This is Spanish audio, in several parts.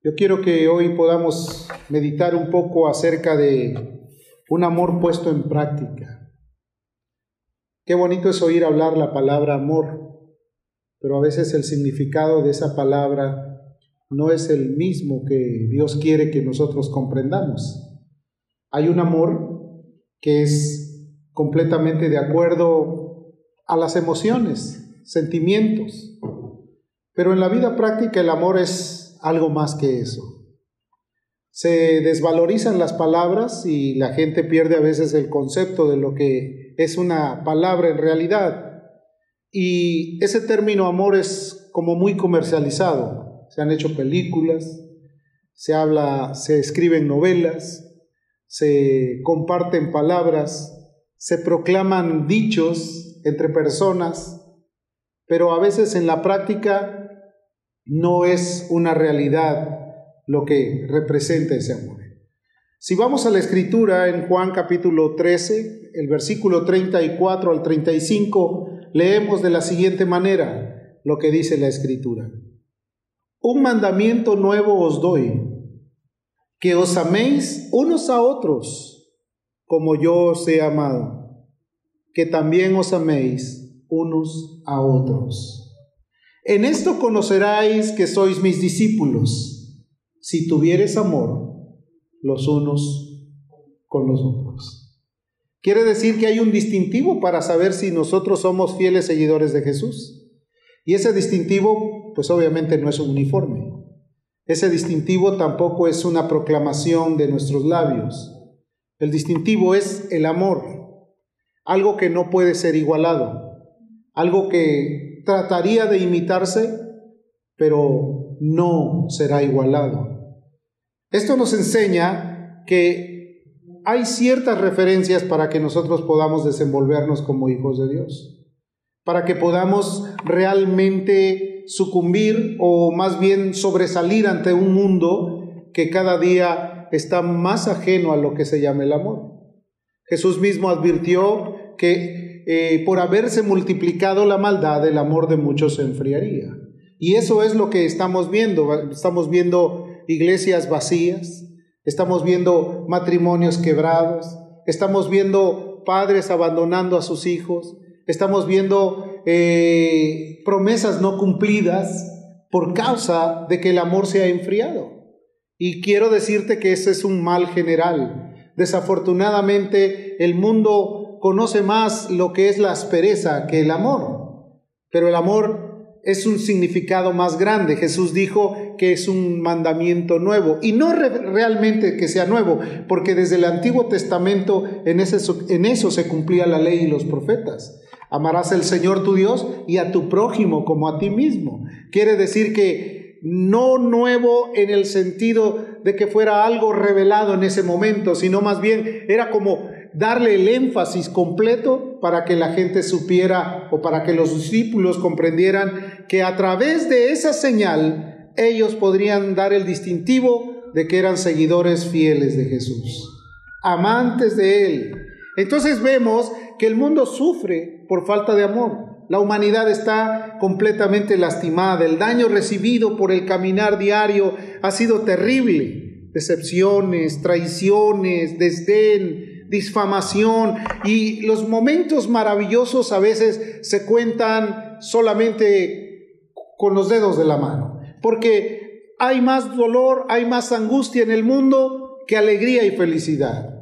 Yo quiero que hoy podamos meditar un poco acerca de un amor puesto en práctica. Qué bonito es oír hablar la palabra amor, pero a veces el significado de esa palabra no es el mismo que Dios quiere que nosotros comprendamos. Hay un amor que es completamente de acuerdo a las emociones, sentimientos, pero en la vida práctica el amor es algo más que eso. Se desvalorizan las palabras y la gente pierde a veces el concepto de lo que es una palabra en realidad. Y ese término amor es como muy comercializado. Se han hecho películas, se habla, se escriben novelas, se comparten palabras, se proclaman dichos entre personas, pero a veces en la práctica no es una realidad lo que representa ese amor. Si vamos a la escritura en Juan capítulo 13, el versículo 34 al 35, leemos de la siguiente manera lo que dice la escritura. Un mandamiento nuevo os doy, que os améis unos a otros, como yo os he amado, que también os améis unos a otros. En esto conoceráis que sois mis discípulos, si tuvieres amor los unos con los otros. Quiere decir que hay un distintivo para saber si nosotros somos fieles seguidores de Jesús. Y ese distintivo, pues obviamente no es un uniforme. Ese distintivo tampoco es una proclamación de nuestros labios. El distintivo es el amor, algo que no puede ser igualado, algo que trataría de imitarse, pero no será igualado. Esto nos enseña que hay ciertas referencias para que nosotros podamos desenvolvernos como hijos de Dios, para que podamos realmente sucumbir o más bien sobresalir ante un mundo que cada día está más ajeno a lo que se llama el amor. Jesús mismo advirtió que eh, por haberse multiplicado la maldad, el amor de muchos se enfriaría. Y eso es lo que estamos viendo. Estamos viendo iglesias vacías, estamos viendo matrimonios quebrados, estamos viendo padres abandonando a sus hijos, estamos viendo eh, promesas no cumplidas por causa de que el amor se ha enfriado. Y quiero decirte que ese es un mal general. Desafortunadamente, el mundo conoce más lo que es la aspereza que el amor, pero el amor es un significado más grande. Jesús dijo que es un mandamiento nuevo y no realmente que sea nuevo, porque desde el Antiguo Testamento en, en eso se cumplía la ley y los profetas. Amarás al Señor tu Dios y a tu prójimo como a ti mismo. Quiere decir que no nuevo en el sentido de que fuera algo revelado en ese momento, sino más bien era como darle el énfasis completo para que la gente supiera o para que los discípulos comprendieran que a través de esa señal ellos podrían dar el distintivo de que eran seguidores fieles de Jesús, amantes de Él. Entonces vemos que el mundo sufre por falta de amor. La humanidad está completamente lastimada. El daño recibido por el caminar diario ha sido terrible. Decepciones, traiciones, desdén, disfamación y los momentos maravillosos a veces se cuentan solamente con los dedos de la mano, porque hay más dolor, hay más angustia en el mundo que alegría y felicidad.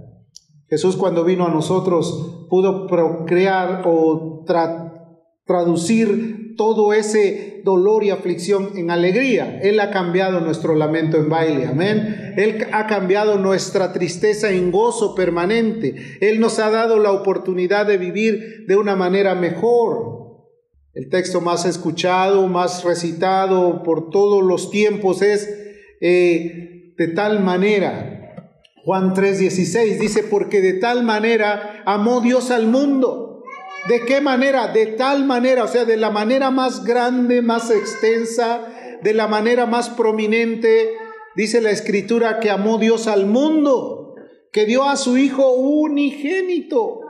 Jesús cuando vino a nosotros pudo procrear o traducir todo ese dolor y aflicción en alegría. Él ha cambiado nuestro lamento en baile, amén. Él ha cambiado nuestra tristeza en gozo permanente. Él nos ha dado la oportunidad de vivir de una manera mejor. El texto más escuchado, más recitado por todos los tiempos es eh, de tal manera. Juan 3:16 dice, porque de tal manera amó Dios al mundo ¿De qué manera? De tal manera, o sea, de la manera más grande, más extensa, de la manera más prominente, dice la escritura que amó Dios al mundo, que dio a su Hijo unigénito,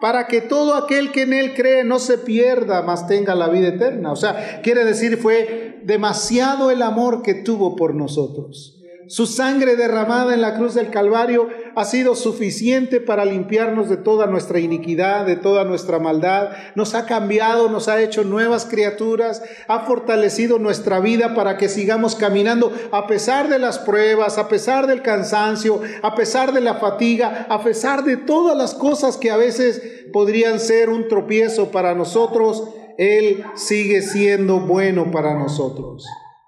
para que todo aquel que en Él cree no se pierda, mas tenga la vida eterna. O sea, quiere decir, fue demasiado el amor que tuvo por nosotros. Su sangre derramada en la cruz del Calvario ha sido suficiente para limpiarnos de toda nuestra iniquidad, de toda nuestra maldad. Nos ha cambiado, nos ha hecho nuevas criaturas, ha fortalecido nuestra vida para que sigamos caminando a pesar de las pruebas, a pesar del cansancio, a pesar de la fatiga, a pesar de todas las cosas que a veces podrían ser un tropiezo para nosotros. Él sigue siendo bueno para nosotros.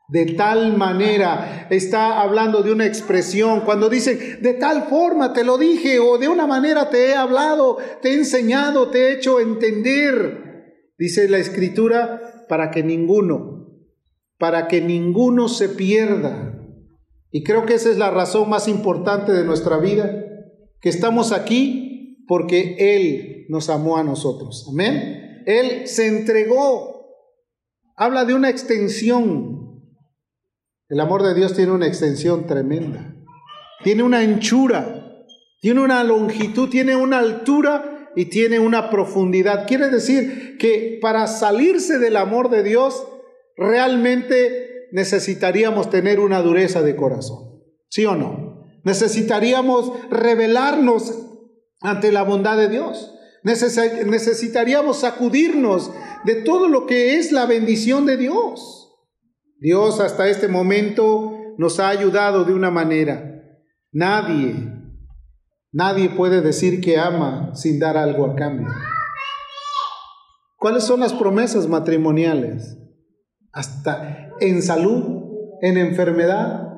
De tal manera, está hablando de una expresión. Cuando dice, de tal forma te lo dije, o de una manera te he hablado, te he enseñado, te he hecho entender. Dice la escritura, para que ninguno, para que ninguno se pierda. Y creo que esa es la razón más importante de nuestra vida, que estamos aquí porque Él nos amó a nosotros. Amén. Él se entregó. Habla de una extensión el amor de Dios tiene una extensión tremenda. Tiene una anchura, tiene una longitud, tiene una altura y tiene una profundidad. Quiere decir que para salirse del amor de Dios, realmente necesitaríamos tener una dureza de corazón. ¿Sí o no? Necesitaríamos revelarnos ante la bondad de Dios. necesitaríamos sacudirnos de todo lo que es la bendición de Dios. Dios hasta este momento nos ha ayudado de una manera. Nadie, nadie puede decir que ama sin dar algo a cambio. ¿Cuáles son las promesas matrimoniales? Hasta en salud, en enfermedad,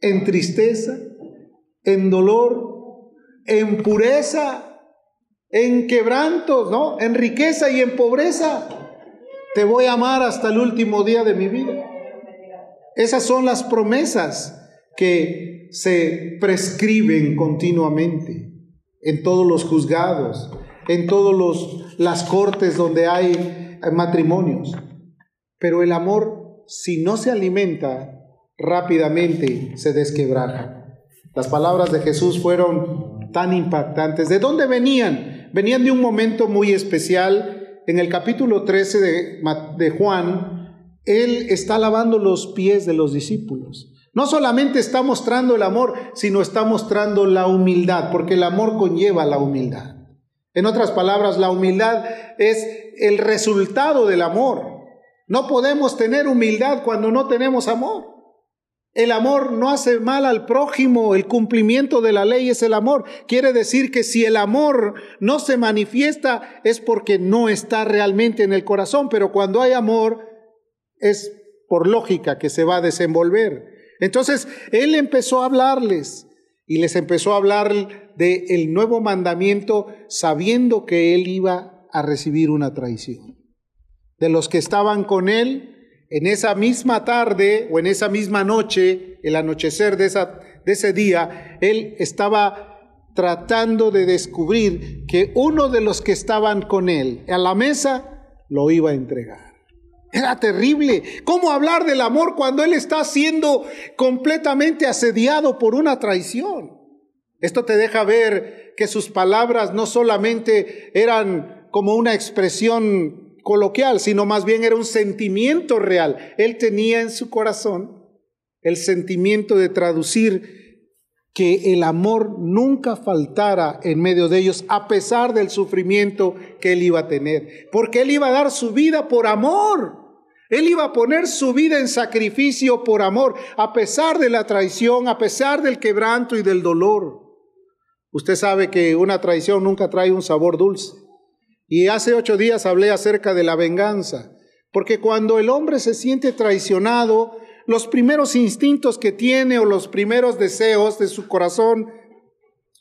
en tristeza, en dolor, en pureza, en quebrantos, ¿no? En riqueza y en pobreza. Te voy a amar hasta el último día de mi vida. Esas son las promesas que se prescriben continuamente en todos los juzgados, en todas las cortes donde hay matrimonios. Pero el amor, si no se alimenta, rápidamente se desquebraja. Las palabras de Jesús fueron tan impactantes. ¿De dónde venían? Venían de un momento muy especial. En el capítulo 13 de, de Juan, él está lavando los pies de los discípulos. No solamente está mostrando el amor, sino está mostrando la humildad, porque el amor conlleva la humildad. En otras palabras, la humildad es el resultado del amor. No podemos tener humildad cuando no tenemos amor. El amor no hace mal al prójimo, el cumplimiento de la ley es el amor. Quiere decir que si el amor no se manifiesta es porque no está realmente en el corazón, pero cuando hay amor, es por lógica que se va a desenvolver. Entonces, él empezó a hablarles y les empezó a hablar del el nuevo mandamiento sabiendo que él iba a recibir una traición. De los que estaban con él en esa misma tarde o en esa misma noche, el anochecer de, de ese día, él estaba tratando de descubrir que uno de los que estaban con él a la mesa lo iba a entregar. Era terrible. ¿Cómo hablar del amor cuando él está siendo completamente asediado por una traición? Esto te deja ver que sus palabras no solamente eran como una expresión coloquial, sino más bien era un sentimiento real. Él tenía en su corazón el sentimiento de traducir que el amor nunca faltara en medio de ellos, a pesar del sufrimiento que él iba a tener, porque él iba a dar su vida por amor. Él iba a poner su vida en sacrificio por amor, a pesar de la traición, a pesar del quebranto y del dolor. Usted sabe que una traición nunca trae un sabor dulce. Y hace ocho días hablé acerca de la venganza, porque cuando el hombre se siente traicionado, los primeros instintos que tiene o los primeros deseos de su corazón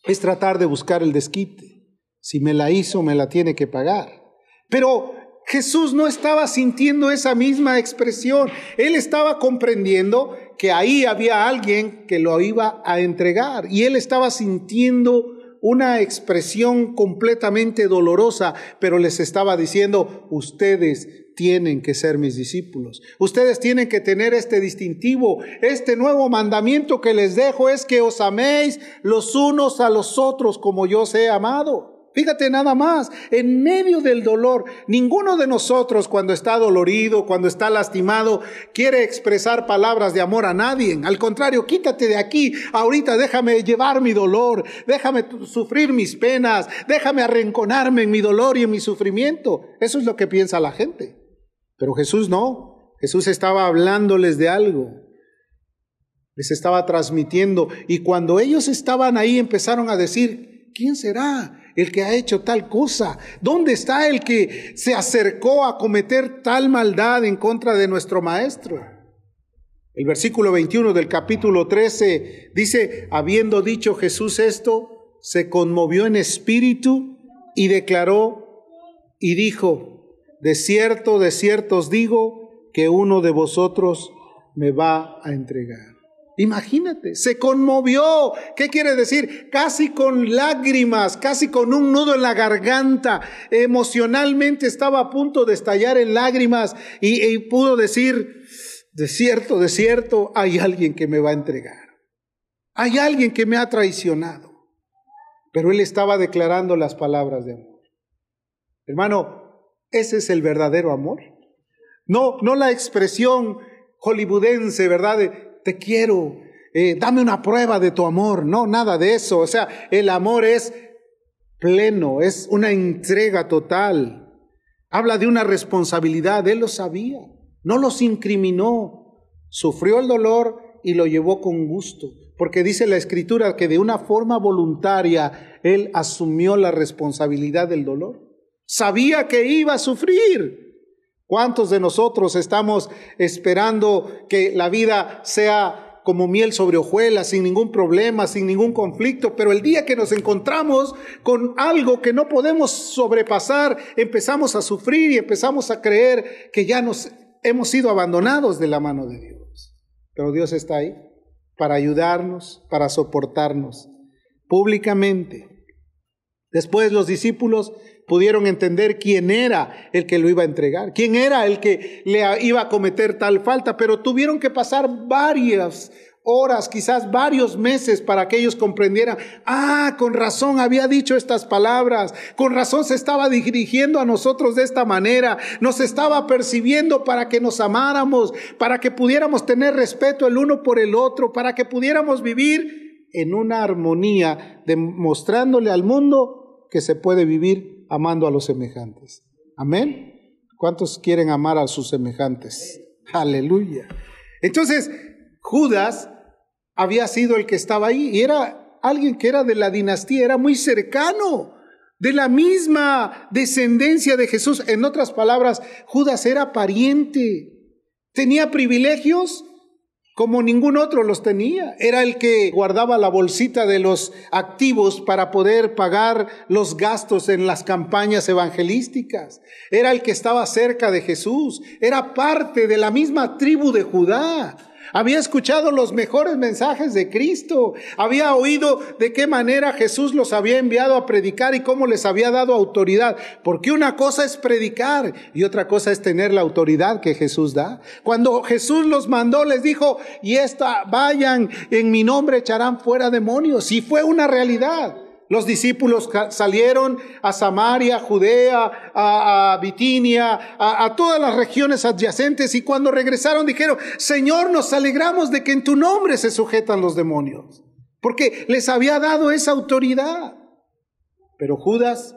es tratar de buscar el desquite. Si me la hizo, me la tiene que pagar. Pero Jesús no estaba sintiendo esa misma expresión. Él estaba comprendiendo que ahí había alguien que lo iba a entregar y él estaba sintiendo una expresión completamente dolorosa, pero les estaba diciendo, ustedes tienen que ser mis discípulos. Ustedes tienen que tener este distintivo. Este nuevo mandamiento que les dejo es que os améis los unos a los otros como yo os he amado. Fíjate nada más, en medio del dolor, ninguno de nosotros cuando está dolorido, cuando está lastimado, quiere expresar palabras de amor a nadie. Al contrario, quítate de aquí, ahorita déjame llevar mi dolor, déjame sufrir mis penas, déjame arrinconarme en mi dolor y en mi sufrimiento. Eso es lo que piensa la gente. Pero Jesús no, Jesús estaba hablándoles de algo, les estaba transmitiendo y cuando ellos estaban ahí empezaron a decir, ¿quién será? El que ha hecho tal cosa? ¿Dónde está el que se acercó a cometer tal maldad en contra de nuestro Maestro? El versículo 21 del capítulo 13 dice, habiendo dicho Jesús esto, se conmovió en espíritu y declaró y dijo, de cierto, de cierto os digo que uno de vosotros me va a entregar. Imagínate, se conmovió. ¿Qué quiere decir? Casi con lágrimas, casi con un nudo en la garganta. Emocionalmente estaba a punto de estallar en lágrimas y, pudo decir, de cierto, de cierto, hay alguien que me va a entregar. Hay alguien que me ha traicionado. Pero él estaba declarando las palabras de amor. Hermano, ese es el verdadero amor. No, no la expresión hollywoodense, ¿verdad? Te quiero, eh, dame una prueba de tu amor. No, nada de eso. O sea, el amor es pleno, es una entrega total. Habla de una responsabilidad, él lo sabía, no los incriminó, sufrió el dolor y lo llevó con gusto, porque dice la escritura que de una forma voluntaria él asumió la responsabilidad del dolor. Sabía que iba a sufrir, ¿Cuántos de nosotros estamos esperando que la vida sea como miel sobre hojuelas, sin ningún problema, sin ningún conflicto, pero el día que nos encontramos con algo que no podemos sobrepasar, empezamos a sufrir y empezamos a creer que ya nos hemos sido abandonados de la mano de Dios. Pero Dios está ahí para ayudarnos, para soportarnos públicamente. Después los discípulos pudieron entender quién era el que lo iba a entregar, quién era el que le iba a cometer tal falta, pero tuvieron que pasar varias horas, quizás varios meses para que ellos comprendieran, ah, con razón había dicho estas palabras, con razón se estaba dirigiendo a nosotros de esta manera, nos estaba percibiendo para que nos amáramos, para que pudiéramos tener respeto el uno por el otro, para que pudiéramos vivir en una armonía, demostrándole al mundo que se puede vivir amando a los semejantes. Amén. ¿Cuántos quieren amar a sus semejantes? Aleluya. Entonces, Judas había sido el que estaba ahí y era alguien que era de la dinastía, era muy cercano, de la misma descendencia de Jesús. En otras palabras, Judas era pariente, tenía privilegios como ningún otro los tenía. Era el que guardaba la bolsita de los activos para poder pagar los gastos en las campañas evangelísticas. Era el que estaba cerca de Jesús. Era parte de la misma tribu de Judá. Había escuchado los mejores mensajes de Cristo. Había oído de qué manera Jesús los había enviado a predicar y cómo les había dado autoridad. Porque una cosa es predicar y otra cosa es tener la autoridad que Jesús da. Cuando Jesús los mandó, les dijo, y esta, vayan en mi nombre echarán fuera demonios. Y fue una realidad. Los discípulos salieron a Samaria, Judea, a, Bitinia, a, a, todas las regiones adyacentes y cuando regresaron dijeron, Señor, nos alegramos de que en tu nombre se sujetan los demonios, porque les había dado esa autoridad. Pero Judas,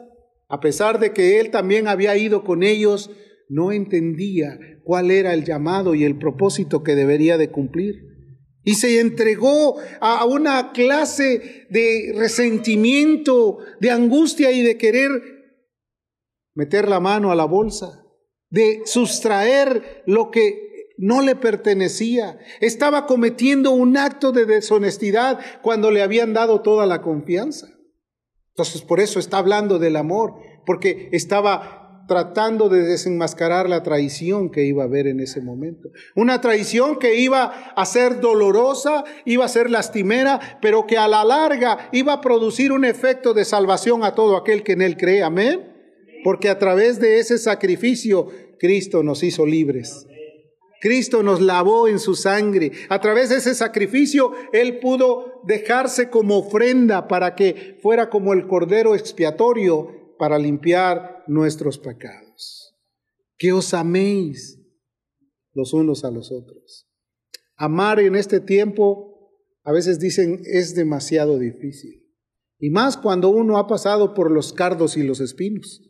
a pesar de que él también había ido con ellos, no entendía cuál era el llamado y el propósito que debería de cumplir y se entregó a una clase de resentimiento, de angustia y de querer meter la mano a la bolsa, de sustraer lo que no le pertenecía. Estaba cometiendo un acto de deshonestidad cuando le habían dado toda la confianza. Entonces por eso está hablando del amor, porque estaba tratando de desenmascarar la traición que iba a haber en ese momento. Una traición que iba a ser dolorosa, iba a ser lastimera, pero que a la larga iba a producir un efecto de salvación a todo aquel que en él cree. Amén. Porque a través de ese sacrificio Cristo nos hizo libres. Cristo nos lavó en su sangre. A través de ese sacrificio, Él pudo dejarse como ofrenda para que fuera como el cordero expiatorio para limpiar nuestros pecados. Que os améis los unos a los otros. Amar en este tiempo, a veces dicen, es demasiado difícil. Y más cuando uno ha pasado por los cardos y los espinos.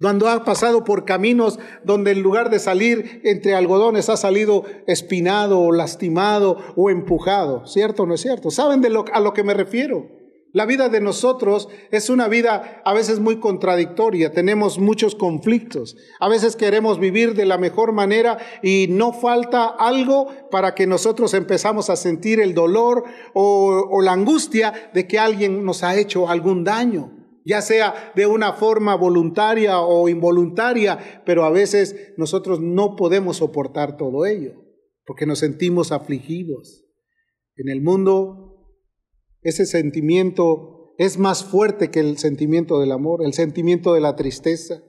Cuando ha pasado por caminos donde en lugar de salir entre algodones ha salido espinado o lastimado o empujado. ¿Cierto o no es cierto? ¿Saben de lo, a lo que me refiero? La vida de nosotros es una vida a veces muy contradictoria, tenemos muchos conflictos, a veces queremos vivir de la mejor manera y no falta algo para que nosotros empezamos a sentir el dolor o, o la angustia de que alguien nos ha hecho algún daño ya sea de una forma voluntaria o involuntaria, pero a veces nosotros no podemos soportar todo ello, porque nos sentimos afligidos. En el mundo ese sentimiento es más fuerte que el sentimiento del amor, el sentimiento de la tristeza,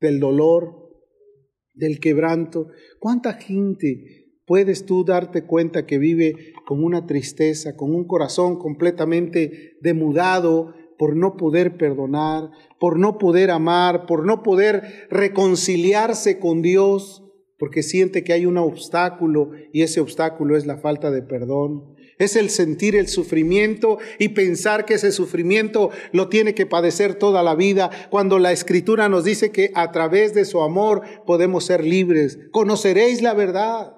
del dolor, del quebranto. ¿Cuánta gente puedes tú darte cuenta que vive con una tristeza, con un corazón completamente demudado por no poder perdonar, por no poder amar, por no poder reconciliarse con Dios, porque siente que hay un obstáculo y ese obstáculo es la falta de perdón? Es el sentir el sufrimiento y pensar que ese sufrimiento lo tiene que padecer toda la vida, cuando la escritura nos dice que a través de su amor podemos ser libres. Conoceréis la verdad.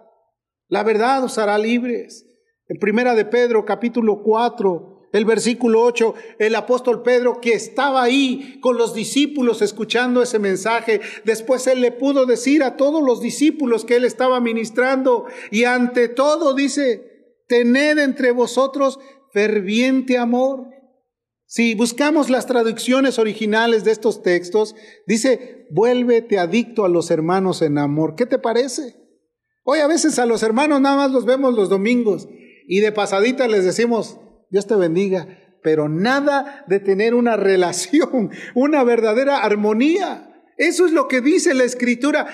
La verdad os hará libres. En primera de Pedro, capítulo 4, el versículo 8, el apóstol Pedro que estaba ahí con los discípulos escuchando ese mensaje, después él le pudo decir a todos los discípulos que él estaba ministrando y ante todo dice, tened entre vosotros ferviente amor. Si buscamos las traducciones originales de estos textos, dice, vuélvete adicto a los hermanos en amor. ¿Qué te parece? Hoy a veces a los hermanos nada más los vemos los domingos y de pasadita les decimos, Dios te bendiga, pero nada de tener una relación, una verdadera armonía. Eso es lo que dice la escritura.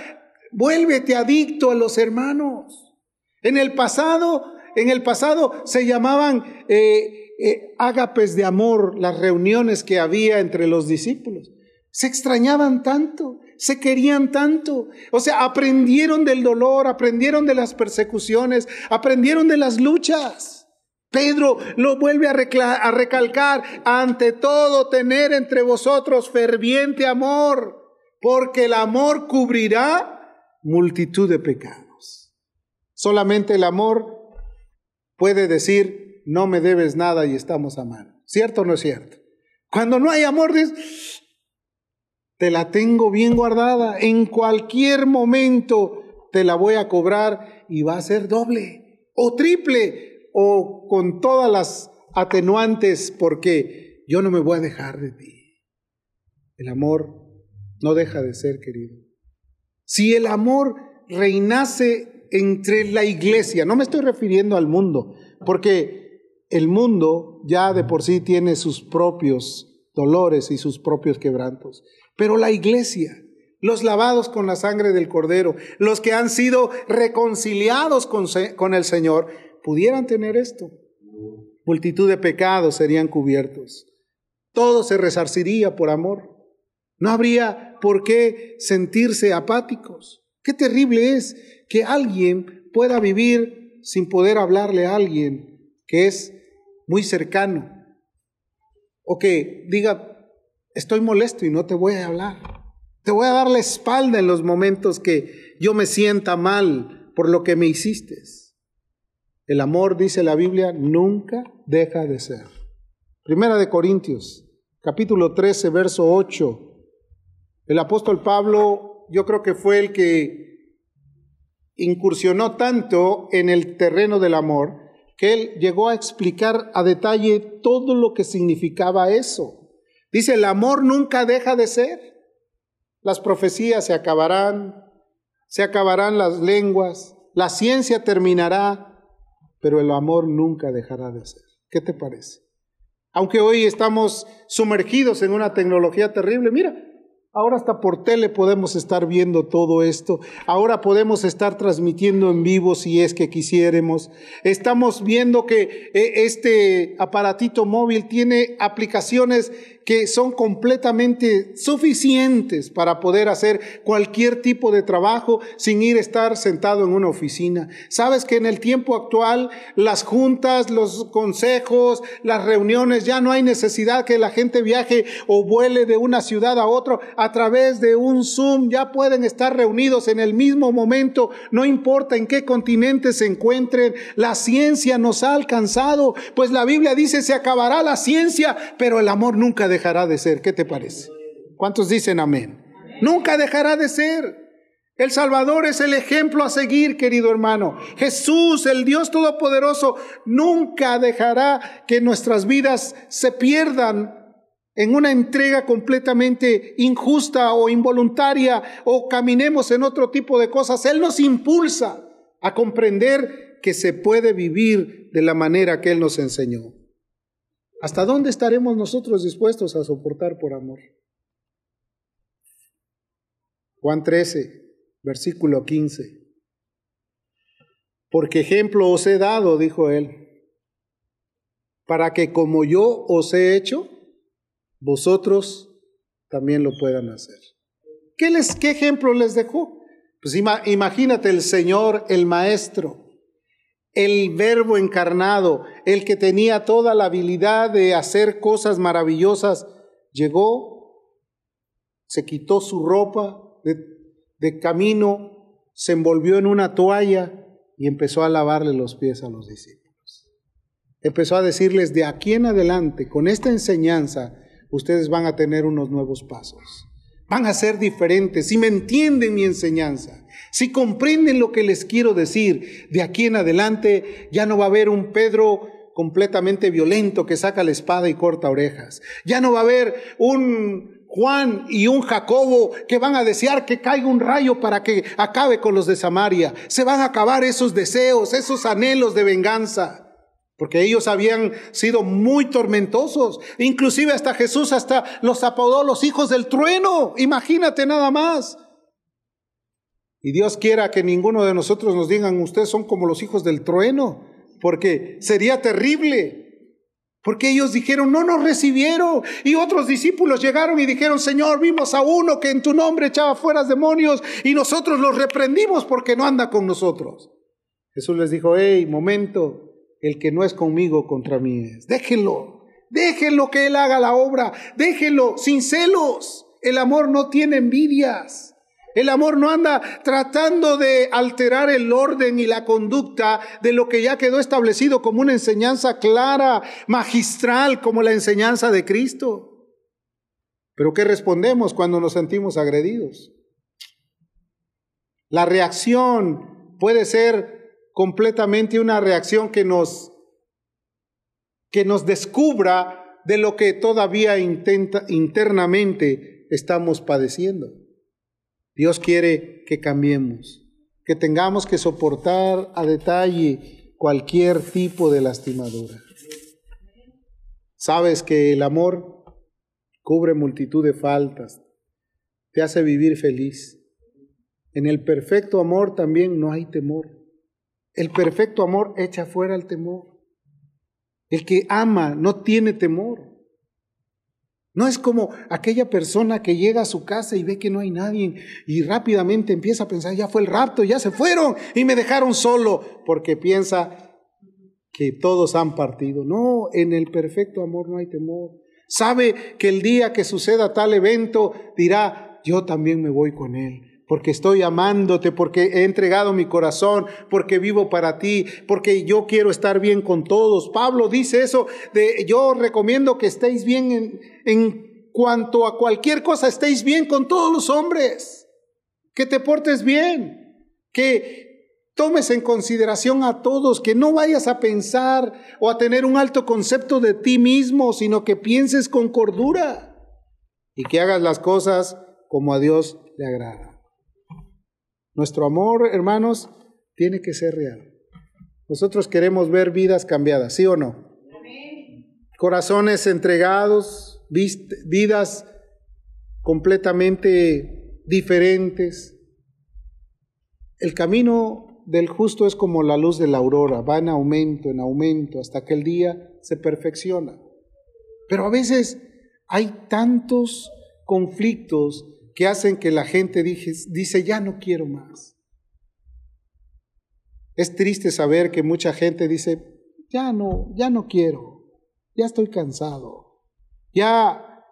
Vuélvete adicto a los hermanos. En el pasado en el pasado se llamaban eh, eh, ágapes de amor las reuniones que había entre los discípulos. Se extrañaban tanto, se querían tanto. O sea, aprendieron del dolor, aprendieron de las persecuciones, aprendieron de las luchas. Pedro lo vuelve a, a recalcar, ante todo tener entre vosotros ferviente amor, porque el amor cubrirá multitud de pecados. Solamente el amor puede decir, no me debes nada y estamos a mano. ¿Cierto o no es cierto? Cuando no hay amor, te la tengo bien guardada, en cualquier momento te la voy a cobrar y va a ser doble o triple o con todas las atenuantes porque yo no me voy a dejar de ti. El amor no deja de ser querido. Si el amor reinase entre la iglesia, no me estoy refiriendo al mundo, porque el mundo ya de por sí tiene sus propios dolores y sus propios quebrantos, pero la iglesia, los lavados con la sangre del cordero, los que han sido reconciliados con, el Señor, pudieran tener esto. Multitud de pecados serían cubiertos. Todo se resarciría por amor. No habría por qué sentirse apáticos. Qué terrible es que alguien pueda vivir sin poder hablarle a alguien que es muy cercano. O que diga, estoy molesto y no te voy a hablar. Te voy a dar la espalda en los momentos que yo me sienta mal por lo que me hiciste. El amor, dice la Biblia, nunca deja de ser. Primera de Corintios, capítulo 13, verso 8. El apóstol Pablo, yo creo que fue el que incursionó tanto en el terreno del amor que él llegó a explicar a detalle todo lo que significaba eso. Dice, el amor nunca deja de ser. Las profecías se acabarán, se acabarán las lenguas, la ciencia terminará, pero el amor nunca dejará de ser. ¿Qué te parece? Aunque hoy estamos sumergidos en una tecnología terrible, mira, Ahora hasta por tele podemos estar viendo todo esto. Ahora podemos estar transmitiendo en vivo si es que quisiéramos. Estamos viendo que eh, este aparatito móvil tiene aplicaciones que son completamente suficientes para poder hacer cualquier tipo de trabajo sin ir a estar sentado en una oficina. Sabes que en el tiempo actual las juntas, los consejos, las reuniones, ya no hay necesidad que la gente viaje o vuele de una ciudad a otra a través de un Zoom, ya pueden estar reunidos en el mismo momento, no importa en qué continente se encuentren, la ciencia nos ha alcanzado, pues la Biblia dice se acabará la ciencia, pero el amor nunca dejará de ser. ¿Qué te parece? ¿Cuántos dicen amén? Nunca dejará de ser. El Salvador es el ejemplo a seguir, querido hermano. Jesús, el Dios Todopoderoso, nunca dejará que nuestras vidas se pierdan en una entrega completamente injusta o involuntaria o caminemos en otro tipo de cosas. Él nos impulsa a comprender que se puede vivir de la manera que Él nos enseñó. ¿Hasta dónde estaremos nosotros dispuestos a soportar por amor? Juan 13, versículo 15. Porque ejemplo os he dado, dijo él, para que como yo os he hecho, vosotros también lo puedan hacer. ¿Qué, les, qué ejemplo les dejó? Pues imagínate el Señor, el Maestro, el verbo encarnado, el que tenía toda la habilidad de hacer cosas maravillosas, llegó, se quitó su ropa de, camino, se envolvió en una toalla y empezó a lavarle los pies a los discípulos. Empezó a decirles, de aquí en adelante, con esta enseñanza, ustedes van a tener unos nuevos pasos. Van a ser diferentes. Si me entienden mi enseñanza, si comprenden lo que les quiero decir, de aquí en adelante ya no va a haber un Pedro completamente violento que saca la espada y corta orejas. Ya no va a haber un Juan y un Jacobo que van a desear que caiga un rayo para que acabe con los de Samaria. Se van a acabar esos deseos, esos anhelos de venganza. Porque ellos habían sido muy tormentosos. Inclusive hasta Jesús hasta los apodó los hijos del trueno. Imagínate nada más. Y Dios quiera que ninguno de nosotros nos digan, ustedes son como los hijos del trueno, porque sería terrible. Porque ellos dijeron, no nos recibieron. Y otros discípulos llegaron y dijeron, Señor, vimos a uno que en tu nombre echaba fuera demonios y nosotros los reprendimos porque no anda con nosotros. Jesús les dijo, hey, momento, el que no es conmigo contra mí es. Déjenlo, déjenlo que Él haga la obra, déjenlo sin celos. El amor no tiene envidias. El amor no anda tratando de alterar el orden y la conducta de lo que ya quedó establecido como una enseñanza clara, magistral, como la enseñanza de Cristo. Pero ¿qué respondemos cuando nos sentimos agredidos? La reacción puede ser completamente una reacción que nos que nos descubra de lo que todavía intenta, internamente estamos padeciendo. Dios quiere que cambiemos, que tengamos que soportar a detalle cualquier tipo de lastimadura. Sabes que el amor cubre multitud de faltas, te hace vivir feliz. En el perfecto amor también no hay temor. El perfecto amor echa fuera el temor. El que ama no tiene temor. No es como aquella persona que llega a su casa y ve que no hay nadie y rápidamente empieza a pensar, ya fue el rapto, ya se fueron y me dejaron solo, porque piensa que todos han partido. No, en el perfecto amor no hay temor. Sabe que el día que suceda tal evento dirá, yo también me voy con él porque estoy amándote, porque he entregado mi corazón, porque vivo para ti, porque yo quiero estar bien con todos. Pablo dice eso, de yo recomiendo que estéis bien en, en cuanto a cualquier cosa, estéis bien con todos los hombres, que te portes bien, que tomes en consideración a todos, que no vayas a pensar o a tener un alto concepto de ti mismo, sino que pienses con cordura y que hagas las cosas como a Dios le agrada. Nuestro amor, hermanos, tiene que ser real. Nosotros queremos ver vidas cambiadas, ¿sí o no? Corazones entregados, vidas completamente diferentes. El camino del justo es como la luz de la aurora, va en aumento, en aumento, hasta que el día se perfecciona. Pero a veces hay tantos conflictos que hacen que la gente dice, ya no quiero más. Es triste saber que mucha gente dice, ya no, ya no quiero, ya estoy cansado, ya,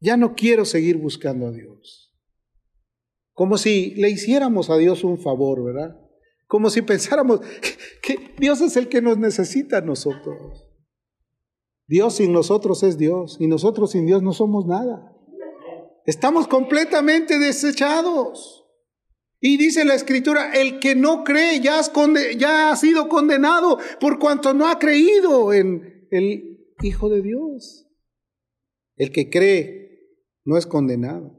ya no quiero seguir buscando a Dios. Como si le hiciéramos a Dios un favor, ¿verdad? Como si pensáramos que Dios es el que nos necesita a nosotros. Dios sin nosotros es Dios y nosotros sin Dios no somos nada. Estamos completamente desechados. Y dice la escritura, el que no cree ya, ha sido condenado por cuanto no ha creído en el Hijo de Dios. El que cree no es condenado.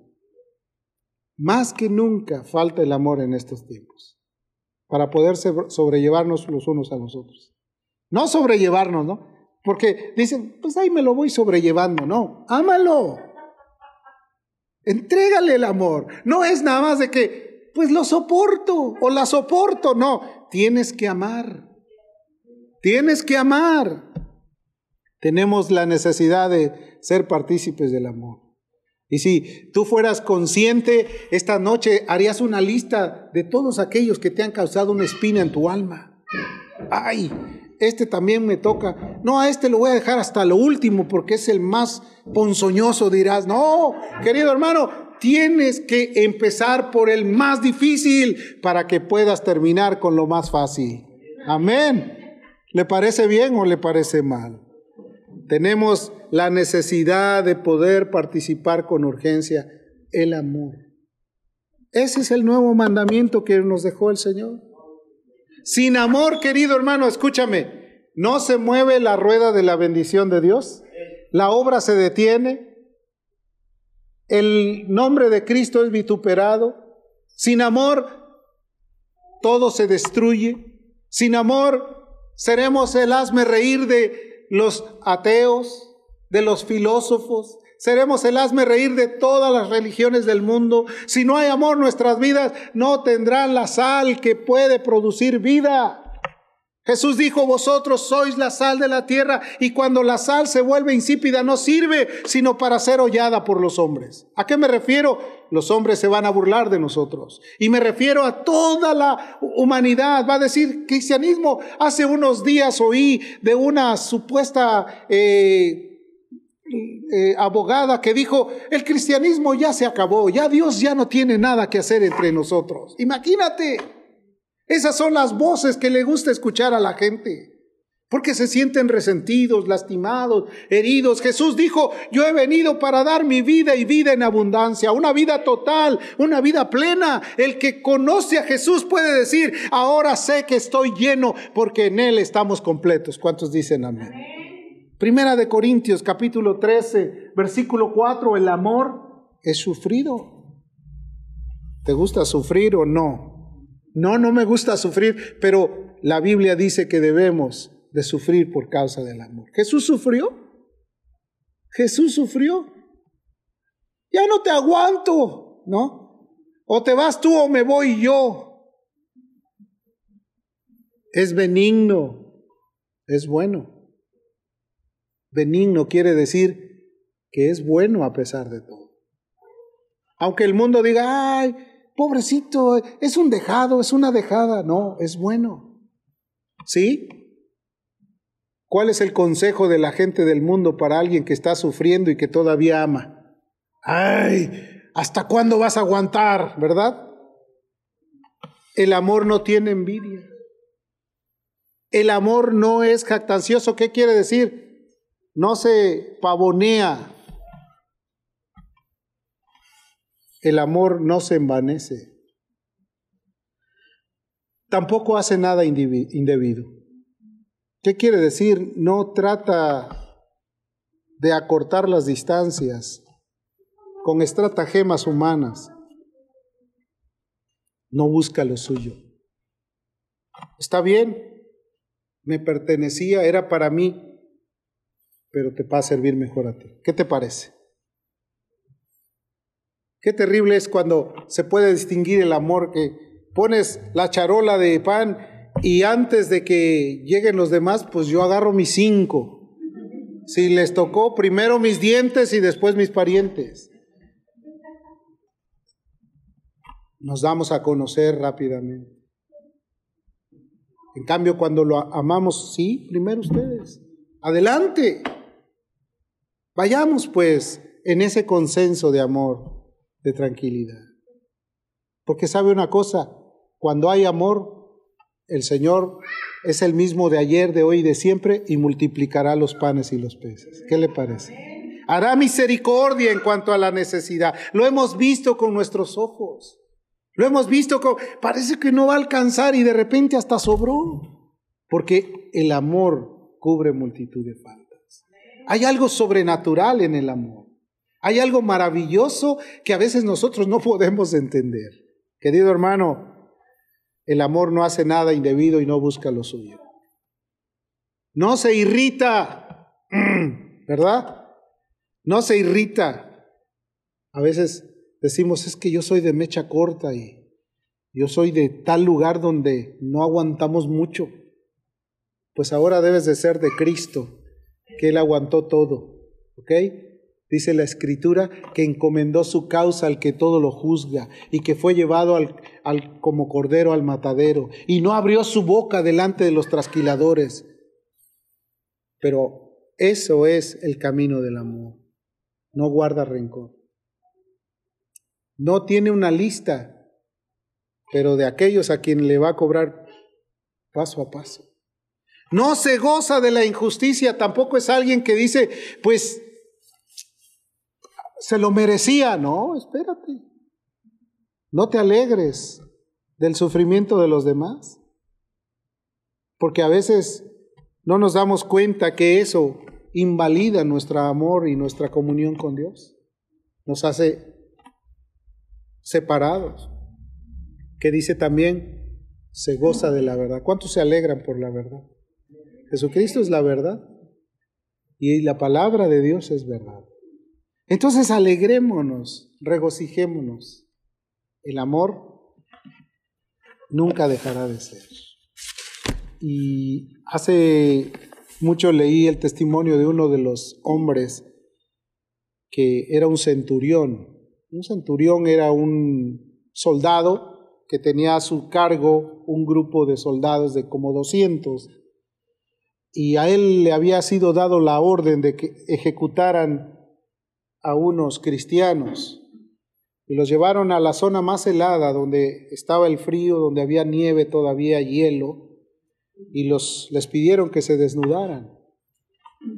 Más que nunca falta el amor en estos tiempos para poder sobrellevarnos los unos a los otros. No sobrellevarnos, ¿no? Porque dicen, pues ahí me lo voy sobrellevando, no, ámalo. Entrégale el amor. No es nada más de que, pues lo soporto o la soporto. No, tienes que amar. Tienes que amar. Tenemos la necesidad de ser partícipes del amor. Y si tú fueras consciente, esta noche harías una lista de todos aquellos que te han causado una espina en tu alma. Ay, este también me toca. No, a este lo voy a dejar hasta lo último porque es el más ponzoñoso, dirás. No, querido hermano, tienes que empezar por el más difícil para que puedas terminar con lo más fácil. Amén. ¿Le parece bien o le parece mal? Tenemos la necesidad de poder participar con urgencia el amor. Ese es el nuevo mandamiento que nos dejó el Señor. Sin amor, querido hermano, escúchame, no se mueve la rueda de la bendición de Dios, la obra se detiene, el nombre de Cristo es vituperado, sin amor todo se destruye, sin amor seremos el hazme reír de los ateos, de los filósofos, seremos el hazme reír de todas las religiones del mundo. Si no hay amor, nuestras vidas no tendrán la sal que puede producir vida. Jesús dijo, vosotros sois la sal de la tierra y cuando la sal se vuelve insípida no sirve sino para ser hollada por los hombres. ¿A qué me refiero? Los hombres se van a burlar de nosotros. Y me refiero a toda la humanidad. Va a decir cristianismo. Hace unos días oí de una supuesta... Eh, eh, abogada que dijo, el cristianismo ya se acabó, ya Dios ya no tiene nada que hacer entre nosotros. Imagínate, esas son las voces que le gusta escuchar a la gente, porque se sienten resentidos, lastimados, heridos. Jesús dijo, yo he venido para dar mi vida y vida en abundancia, una vida total, una vida plena. El que conoce a Jesús puede decir, ahora sé que estoy lleno porque en Él estamos completos. ¿Cuántos dicen amén? Primera de Corintios capítulo 13, versículo 4, el amor es sufrido. ¿Te gusta sufrir o no? No, no me gusta sufrir, pero la Biblia dice que debemos de sufrir por causa del amor. Jesús sufrió. Jesús sufrió. Ya no te aguanto, ¿no? O te vas tú o me voy yo. Es benigno, es bueno. Benigno quiere decir que es bueno a pesar de todo. Aunque el mundo diga, ay, pobrecito, es un dejado, es una dejada. No, es bueno. ¿Sí? ¿Cuál es el consejo de la gente del mundo para alguien que está sufriendo y que todavía ama? Ay, ¿hasta cuándo vas a aguantar? ¿Verdad? El amor no tiene envidia. El amor no es jactancioso. ¿Qué quiere decir? No se pavonea. El amor no se envanece. Tampoco hace nada indebido. ¿Qué quiere decir? No trata de acortar las distancias con estratagemas humanas. No busca lo suyo. Está bien, me pertenecía, era para mí, pero te va a servir mejor a ti. ¿Qué te parece? Qué terrible es cuando se puede distinguir el amor que pones la charola de pan y antes de que lleguen los demás, pues yo agarro mis cinco. Si les tocó, primero mis dientes y después mis parientes. Nos damos a conocer rápidamente. En cambio, cuando lo amamos, sí, primero ustedes. Adelante. Vayamos pues en ese consenso de amor, de tranquilidad. Porque sabe una cosa, cuando hay amor, el Señor es el mismo de ayer, de hoy y de siempre y multiplicará los panes y los peces. ¿Qué le parece? Hará misericordia en cuanto a la necesidad. Lo hemos visto con nuestros ojos. Lo hemos visto con... Parece que no va a alcanzar y de repente hasta sobró. Porque el amor cubre multitud de faltas. Hay algo sobrenatural en el amor. Hay algo maravilloso que a veces nosotros no podemos entender. Querido hermano, el amor no hace nada indebido y no busca lo suyo. No se irrita, ¿verdad? No se irrita. A veces decimos, es que yo soy de mecha corta y yo soy de tal lugar donde no aguantamos mucho. Pues ahora debes de ser de Cristo que él aguantó todo. ¿Ok? Dice la escritura que encomendó su causa al que todo lo juzga y que fue llevado al, al, como cordero al matadero y no abrió su boca delante de los trasquiladores. Pero eso es el camino del amor. No guarda rencor. No tiene una lista, pero de aquellos a quien le va a cobrar paso a paso. No se goza de la injusticia, tampoco es alguien que dice, pues, se lo merecía. No, espérate. No te alegres del sufrimiento de los demás. Porque a veces no nos damos cuenta que eso invalida nuestro amor y nuestra comunión con Dios. Nos hace separados. Que dice también, se goza de la verdad. ¿Cuántos se alegran por la verdad? Jesucristo es la verdad y la palabra de Dios es verdad. Entonces alegrémonos, regocijémonos. El amor nunca dejará de ser. Y hace mucho leí el testimonio de uno de los hombres que era un centurión. Un centurión era un soldado que tenía a su cargo un grupo de soldados de como 200 y a él le había sido dado la orden de que ejecutaran a unos cristianos y los llevaron a la zona más helada donde estaba el frío, donde había nieve todavía, hielo, y los les pidieron que se desnudaran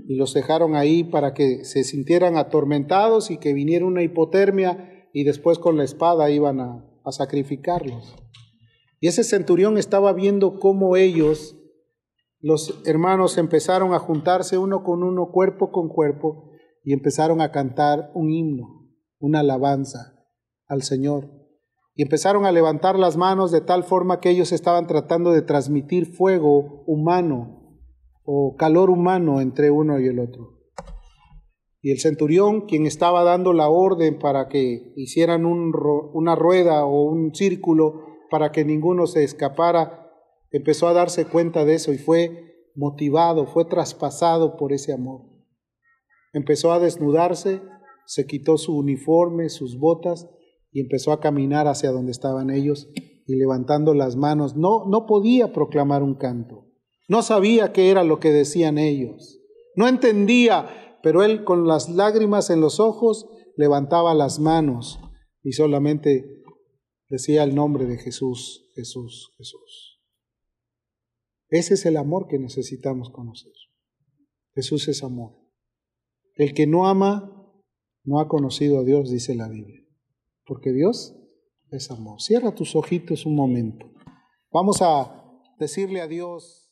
y los dejaron ahí para que se sintieran atormentados y que viniera una hipotermia y después con la espada iban a, a sacrificarlos. Y ese centurión estaba viendo cómo ellos los hermanos empezaron a juntarse uno con uno, cuerpo con cuerpo, y empezaron a cantar un himno, una alabanza al Señor. Y empezaron a levantar las manos de tal forma que ellos estaban tratando de transmitir fuego humano o calor humano entre uno y el otro. Y el centurión, quien estaba dando la orden para que hicieran una rueda o un círculo para que ninguno se escapara, empezó a darse cuenta de eso y fue motivado, fue traspasado por ese amor. Empezó a desnudarse, se quitó su uniforme, sus botas y empezó a caminar hacia donde estaban ellos y levantando las manos. No, no podía proclamar un canto. No sabía qué era lo que decían ellos. No entendía, pero él con las lágrimas en los ojos levantaba las manos y solamente decía el nombre de Jesús, Jesús, Jesús. Ese es el amor que necesitamos conocer. Jesús es amor. El que no ama no ha conocido a Dios, dice la Biblia. Porque Dios es amor. Cierra tus ojitos un momento. Vamos a decirle a Dios.